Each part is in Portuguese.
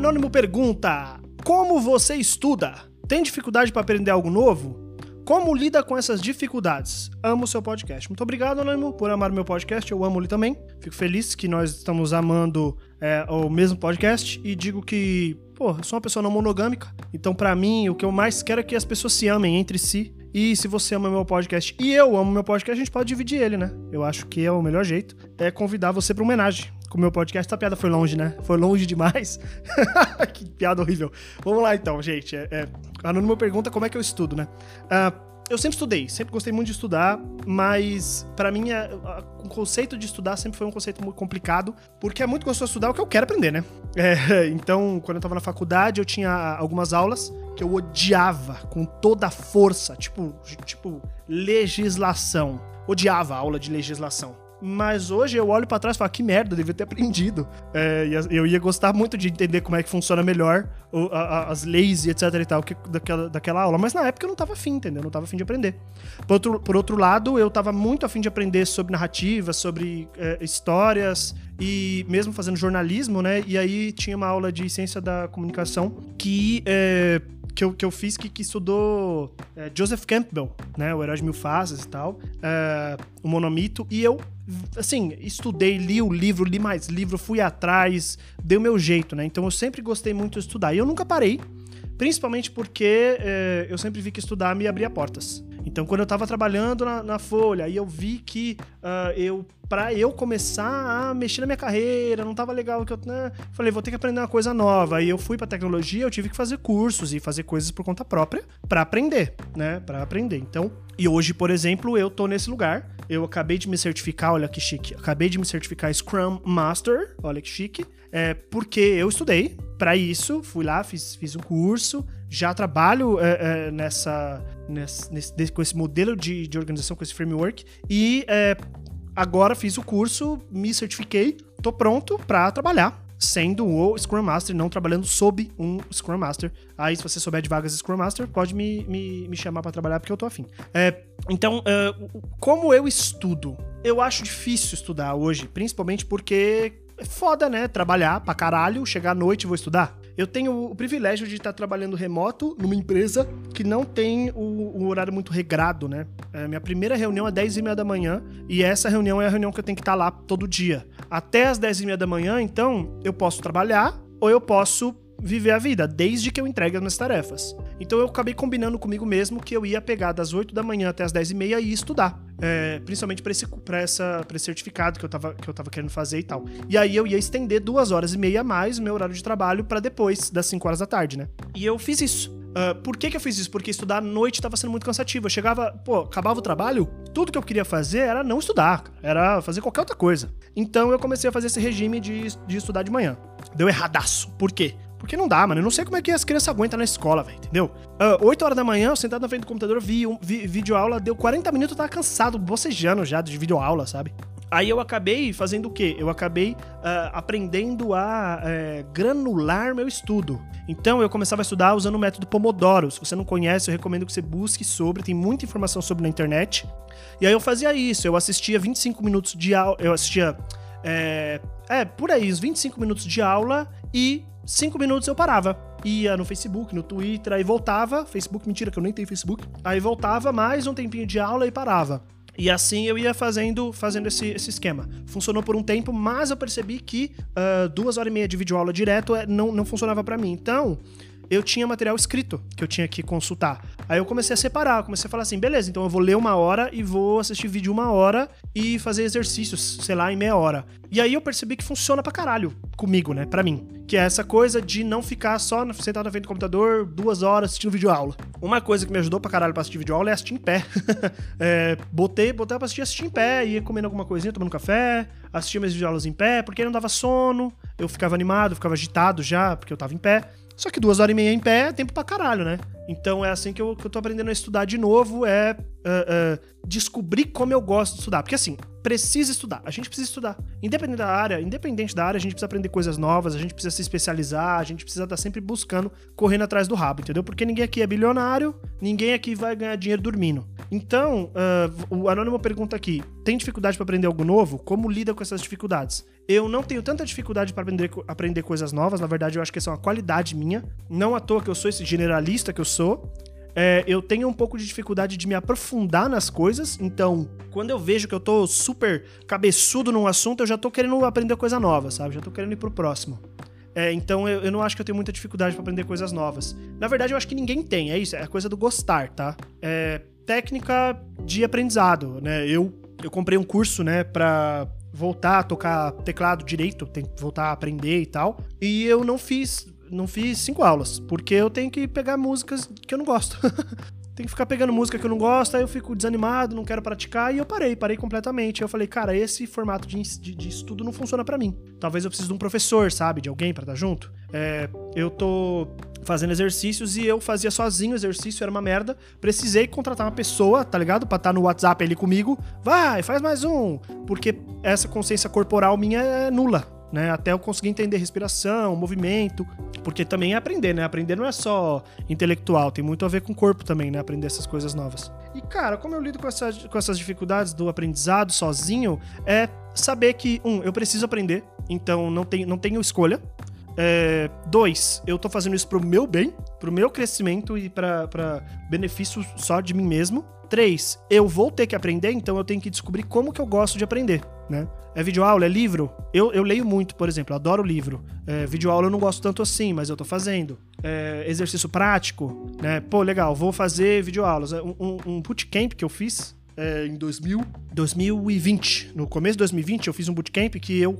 Anônimo pergunta: Como você estuda? Tem dificuldade para aprender algo novo? Como lida com essas dificuldades? Amo o seu podcast. Muito obrigado, Anônimo, por amar o meu podcast. Eu amo ele também. Fico feliz que nós estamos amando é, o mesmo podcast e digo que, pô, eu sou uma pessoa não monogâmica. Então, para mim, o que eu mais quero é que as pessoas se amem entre si. E se você ama meu podcast e eu amo meu podcast, a gente pode dividir ele, né? Eu acho que é o melhor jeito. É convidar você pra uma homenagem com o meu podcast. A piada foi longe, né? Foi longe demais. que piada horrível. Vamos lá então, gente. É, é, Anônimo pergunta como é que eu estudo, né? Uh, eu sempre estudei, sempre gostei muito de estudar, mas para mim a, a, o conceito de estudar sempre foi um conceito muito complicado, porque é muito gostoso estudar o que eu quero aprender, né? É, então, quando eu tava na faculdade, eu tinha algumas aulas que eu odiava com toda a força, tipo, tipo legislação. Odiava a aula de legislação. Mas hoje eu olho para trás e falo, que merda, eu devia ter aprendido. É, eu ia gostar muito de entender como é que funciona melhor o, a, as leis e etc e tal que, daquela, daquela aula. Mas na época eu não tava afim, entendeu? Eu não tava afim de aprender. Por outro, por outro lado, eu tava muito afim de aprender sobre narrativa, sobre é, histórias e mesmo fazendo jornalismo, né? E aí tinha uma aula de ciência da comunicação que. É, que eu, que eu fiz que, que estudou é, Joseph Campbell, né? O Herói de Mil Faces e tal, é, o Monomito, e eu, assim, estudei, li o livro, li mais livro, fui atrás, dei o meu jeito, né? Então eu sempre gostei muito de estudar. E eu nunca parei, principalmente porque é, eu sempre vi que estudar me abria portas. Então, quando eu estava trabalhando na, na, Folha, aí eu vi que uh, eu, para eu começar a mexer na minha carreira, não estava legal que eu, né? Falei, vou ter que aprender uma coisa nova. Aí eu fui para tecnologia, eu tive que fazer cursos e fazer coisas por conta própria para aprender, né? Para aprender. Então, e hoje, por exemplo, eu tô nesse lugar. Eu acabei de me certificar, olha que chique. Acabei de me certificar Scrum Master, olha que chique. É porque eu estudei para isso, fui lá, fiz, fiz um curso, já trabalho é, é, nessa, nesse, nesse, com esse modelo de, de organização, com esse framework, e é, agora fiz o curso, me certifiquei, tô pronto para trabalhar sendo o Scrum Master, não trabalhando sob um Scrum Master. Aí, se você souber de vagas Scrum Master, pode me, me, me chamar para trabalhar, porque eu tô afim. É, então, uh, como eu estudo? Eu acho difícil estudar hoje, principalmente porque é foda, né? Trabalhar pra caralho, chegar à noite e vou estudar. Eu tenho o privilégio de estar trabalhando remoto numa empresa que não tem o horário muito regrado, né? É, minha primeira reunião é 10 e meia da manhã e essa reunião é a reunião que eu tenho que estar lá todo dia. Até as 10 e meia da manhã, então, eu posso trabalhar ou eu posso viver a vida, desde que eu entregue as minhas tarefas. Então eu acabei combinando comigo mesmo que eu ia pegar das 8 da manhã até as 10 e meia e estudar. É, principalmente para esse, pra essa, esse certificado que eu, tava, que eu tava querendo fazer e tal. E aí eu ia estender duas horas e meia a mais o meu horário de trabalho para depois das 5 horas da tarde, né? E eu fiz isso. Uh, por que, que eu fiz isso? Porque estudar à noite estava sendo muito cansativo. Eu chegava, pô, acabava o trabalho, tudo que eu queria fazer era não estudar, era fazer qualquer outra coisa. Então eu comecei a fazer esse regime de, de estudar de manhã. Deu erradaço. Por quê? Porque não dá, mano. Eu não sei como é que as crianças aguentam na escola, velho, entendeu? Uh, ah, 8 horas da manhã, eu sentado na frente do computador, vi, um, vi vídeo aula, deu 40 minutos, eu tava cansado, bocejando já de vídeo aula, sabe? Aí eu acabei fazendo o quê? Eu acabei uh, aprendendo a uh, granular meu estudo. Então eu começava a estudar usando o método Pomodoro. Se você não conhece, eu recomendo que você busque sobre, tem muita informação sobre na internet. E aí eu fazia isso, eu assistia 25 minutos de aula, eu assistia é, é, por aí, uns 25 minutos de aula e cinco minutos eu parava. Ia no Facebook, no Twitter, aí voltava. Facebook, mentira, que eu nem tenho Facebook. Aí voltava mais um tempinho de aula e parava. E assim eu ia fazendo, fazendo esse, esse esquema. Funcionou por um tempo, mas eu percebi que uh, duas horas e meia de videoaula direto é, não, não funcionava para mim. Então, eu tinha material escrito que eu tinha que consultar. Aí eu comecei a separar, comecei a falar assim, beleza, então eu vou ler uma hora e vou assistir vídeo uma hora e fazer exercícios, sei lá, em meia hora. E aí eu percebi que funciona pra caralho comigo, né, pra mim. Que é essa coisa de não ficar só sentado na frente do computador duas horas assistindo vídeo aula. Uma coisa que me ajudou pra caralho pra assistir vídeo aula é assistir em pé. é, botei, botei pra assistir, assistir em pé, ia comendo alguma coisinha, tomando café, assistia minhas videoaulas em pé, porque não dava sono, eu ficava animado, ficava agitado já, porque eu tava em pé. Só que duas horas e meia em pé é tempo pra caralho, né? Então é assim que eu, que eu tô aprendendo a estudar de novo, é uh, uh, descobrir como eu gosto de estudar. Porque assim, precisa estudar. A gente precisa estudar. Independente da área, independente da área, a gente precisa aprender coisas novas, a gente precisa se especializar, a gente precisa estar tá sempre buscando, correndo atrás do rabo, entendeu? Porque ninguém aqui é bilionário, ninguém aqui vai ganhar dinheiro dormindo. Então, uh, o Anônimo pergunta aqui: tem dificuldade para aprender algo novo? Como lida com essas dificuldades? Eu não tenho tanta dificuldade para aprender, aprender coisas novas, na verdade, eu acho que essa é uma qualidade minha. Não à toa que eu sou esse generalista que eu sou. É, eu tenho um pouco de dificuldade de me aprofundar nas coisas, então, quando eu vejo que eu tô super cabeçudo num assunto, eu já tô querendo aprender coisa nova, sabe? Já tô querendo ir pro próximo. É, então eu, eu, não acho que eu tenho muita dificuldade para aprender coisas novas. Na verdade, eu acho que ninguém tem, é isso, é a coisa do gostar, tá? É técnica de aprendizado, né? Eu, eu comprei um curso, né, pra voltar a tocar teclado direito, tem que voltar a aprender e tal. E eu não fiz não fiz cinco aulas, porque eu tenho que pegar músicas que eu não gosto. tenho que ficar pegando música que eu não gosto, aí eu fico desanimado, não quero praticar, e eu parei, parei completamente. Eu falei, cara, esse formato de, de, de estudo não funciona para mim. Talvez eu precise de um professor, sabe? De alguém para estar junto. É, eu tô fazendo exercícios e eu fazia sozinho exercício, era uma merda. Precisei contratar uma pessoa, tá ligado? Pra estar no WhatsApp ali comigo. Vai, faz mais um. Porque essa consciência corporal minha é nula né? Até eu conseguir entender respiração, movimento, porque também é aprender, né? Aprender não é só intelectual, tem muito a ver com o corpo também, né? Aprender essas coisas novas. E cara, como eu lido com, essa, com essas dificuldades do aprendizado sozinho, é saber que, um, eu preciso aprender, então não, tem, não tenho escolha. É, dois, eu tô fazendo isso pro meu bem, pro meu crescimento e para benefício só de mim mesmo. Três, eu vou ter que aprender, então eu tenho que descobrir como que eu gosto de aprender, né? É videoaula, é livro? Eu, eu leio muito, por exemplo, adoro livro. É, videoaula eu não gosto tanto assim, mas eu tô fazendo. É, exercício prático, né? Pô, legal, vou fazer videoaulas. Um, um, um bootcamp que eu fiz é, em 2000, 2020. No começo de 2020, eu fiz um bootcamp que eu uh,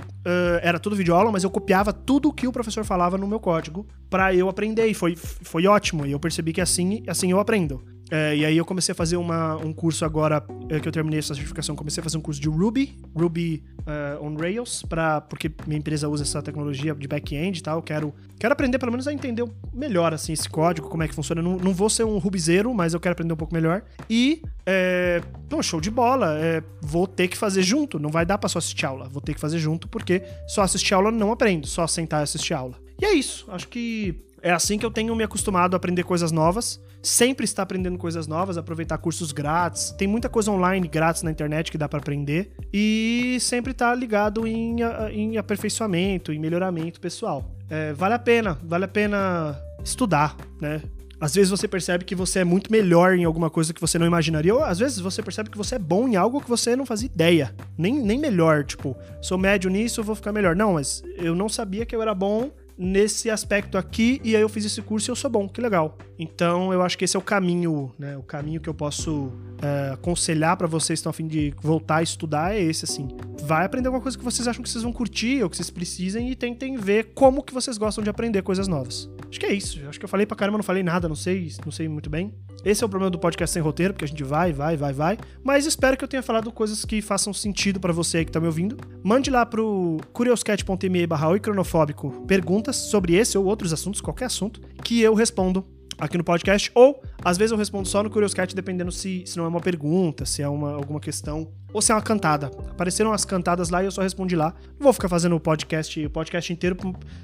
era tudo videoaula, mas eu copiava tudo que o professor falava no meu código para eu aprender. E foi, foi ótimo. E eu percebi que assim, assim eu aprendo. É, e aí eu comecei a fazer uma, um curso agora é, que eu terminei essa certificação, comecei a fazer um curso de Ruby, Ruby uh, on Rails, pra, porque minha empresa usa essa tecnologia de back-end e tal. Quero, quero aprender pelo menos a entender melhor assim, esse código, como é que funciona. Não, não vou ser um rubizeiro, mas eu quero aprender um pouco melhor. E, é, bom, show de bola. É, vou ter que fazer junto, não vai dar pra só assistir aula. Vou ter que fazer junto, porque só assistir aula não aprendo, só sentar e assistir aula. E é isso. Acho que é assim que eu tenho me acostumado a aprender coisas novas. Sempre estar aprendendo coisas novas, aproveitar cursos grátis. Tem muita coisa online grátis na internet que dá para aprender. E sempre estar ligado em, em aperfeiçoamento, em melhoramento pessoal. É, vale a pena, vale a pena estudar, né? Às vezes você percebe que você é muito melhor em alguma coisa que você não imaginaria, ou às vezes você percebe que você é bom em algo que você não fazia ideia. Nem, nem melhor, tipo, sou médio nisso, vou ficar melhor. Não, mas eu não sabia que eu era bom nesse aspecto aqui e aí eu fiz esse curso e eu sou bom, que legal. Então eu acho que esse é o caminho, né? O caminho que eu posso é, aconselhar para vocês que estão a fim de voltar a estudar é esse, assim. Vai aprender alguma coisa que vocês acham que vocês vão curtir ou que vocês precisem e tentem ver como que vocês gostam de aprender coisas novas. Acho que é isso. Acho que eu falei pra caramba, não falei nada, não sei, não sei muito bem. Esse é o problema do podcast sem roteiro, porque a gente vai, vai, vai, vai. Mas espero que eu tenha falado coisas que façam sentido para você aí que tá me ouvindo. Mande lá pro curioscat.me barra cronofóbico perguntas sobre esse ou outros assuntos, qualquer assunto, que eu respondo aqui no podcast, ou às vezes eu respondo só no Curioscat, dependendo se, se não é uma pergunta, se é uma, alguma questão, ou se é uma cantada. Apareceram as cantadas lá e eu só respondi lá. Não vou ficar fazendo o podcast, o podcast inteiro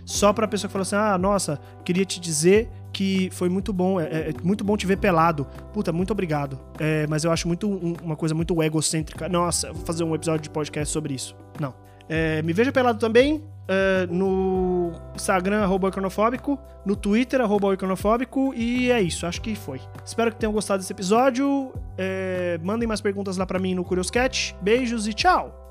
só pra pessoa que falou assim: ah, nossa, queria te dizer que foi muito bom, é, é, é muito bom te ver pelado. Puta, muito obrigado. É, mas eu acho muito um, uma coisa muito egocêntrica. Nossa, vou fazer um episódio de podcast sobre isso. Não. É, me veja pelado também uh, no Instagram, arroba iconofóbico, no Twitter, arroba iconofóbico, e é isso, acho que foi. Espero que tenham gostado desse episódio. É, mandem mais perguntas lá para mim no Curioscat. Beijos e tchau!